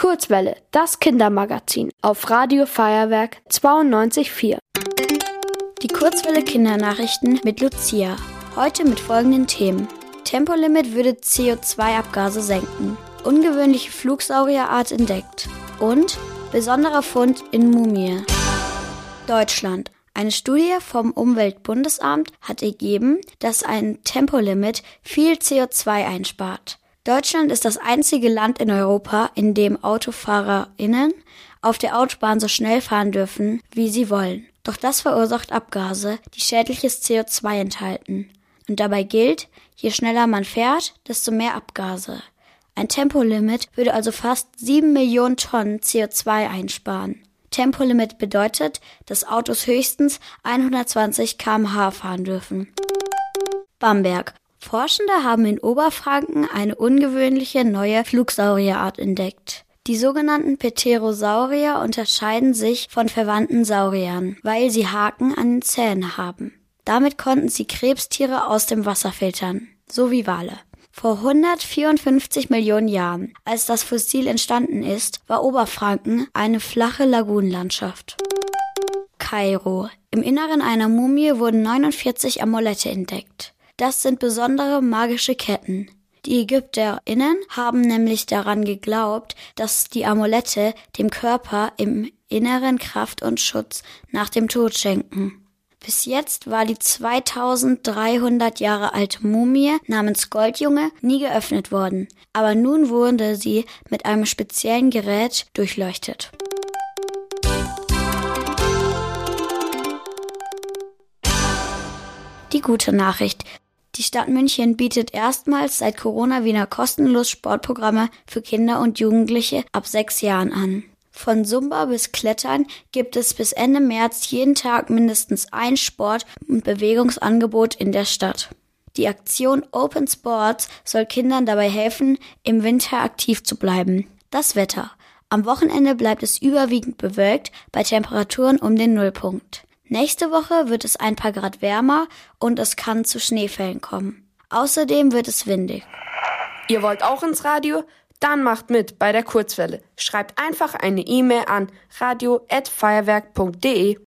Kurzwelle, das Kindermagazin auf Radio Feuerwerk 92.4. Die Kurzwelle Kindernachrichten mit Lucia. Heute mit folgenden Themen. Tempolimit würde CO2-Abgase senken. Ungewöhnliche Flugsaurierart entdeckt. Und besonderer Fund in Mumie. Deutschland. Eine Studie vom Umweltbundesamt hat ergeben, dass ein Tempolimit viel CO2 einspart. Deutschland ist das einzige Land in Europa, in dem AutofahrerInnen auf der Autobahn so schnell fahren dürfen, wie sie wollen. Doch das verursacht Abgase, die schädliches CO2 enthalten. Und dabei gilt, je schneller man fährt, desto mehr Abgase. Ein Tempolimit würde also fast 7 Millionen Tonnen CO2 einsparen. Tempolimit bedeutet, dass Autos höchstens 120 kmh fahren dürfen. Bamberg. Forschende haben in Oberfranken eine ungewöhnliche neue Flugsaurierart entdeckt. Die sogenannten Pterosaurier unterscheiden sich von verwandten Sauriern, weil sie Haken an den Zähnen haben. Damit konnten sie Krebstiere aus dem Wasser filtern, so wie Wale. Vor 154 Millionen Jahren, als das Fossil entstanden ist, war Oberfranken eine flache Lagunenlandschaft. Kairo. Im Inneren einer Mumie wurden 49 Amulette entdeckt. Das sind besondere magische Ketten. Die ÄgypterInnen haben nämlich daran geglaubt, dass die Amulette dem Körper im Inneren Kraft und Schutz nach dem Tod schenken. Bis jetzt war die 2300 Jahre alte Mumie namens Goldjunge nie geöffnet worden, aber nun wurde sie mit einem speziellen Gerät durchleuchtet. Die gute Nachricht. Die Stadt München bietet erstmals seit Corona wieder kostenlos Sportprogramme für Kinder und Jugendliche ab sechs Jahren an. Von Zumba bis Klettern gibt es bis Ende März jeden Tag mindestens ein Sport- und Bewegungsangebot in der Stadt. Die Aktion Open Sports soll Kindern dabei helfen, im Winter aktiv zu bleiben. Das Wetter. Am Wochenende bleibt es überwiegend bewölkt bei Temperaturen um den Nullpunkt. Nächste Woche wird es ein paar Grad wärmer und es kann zu Schneefällen kommen. Außerdem wird es windig. Ihr wollt auch ins Radio? Dann macht mit bei der Kurzwelle. Schreibt einfach eine E-Mail an radio@feuerwerk.de.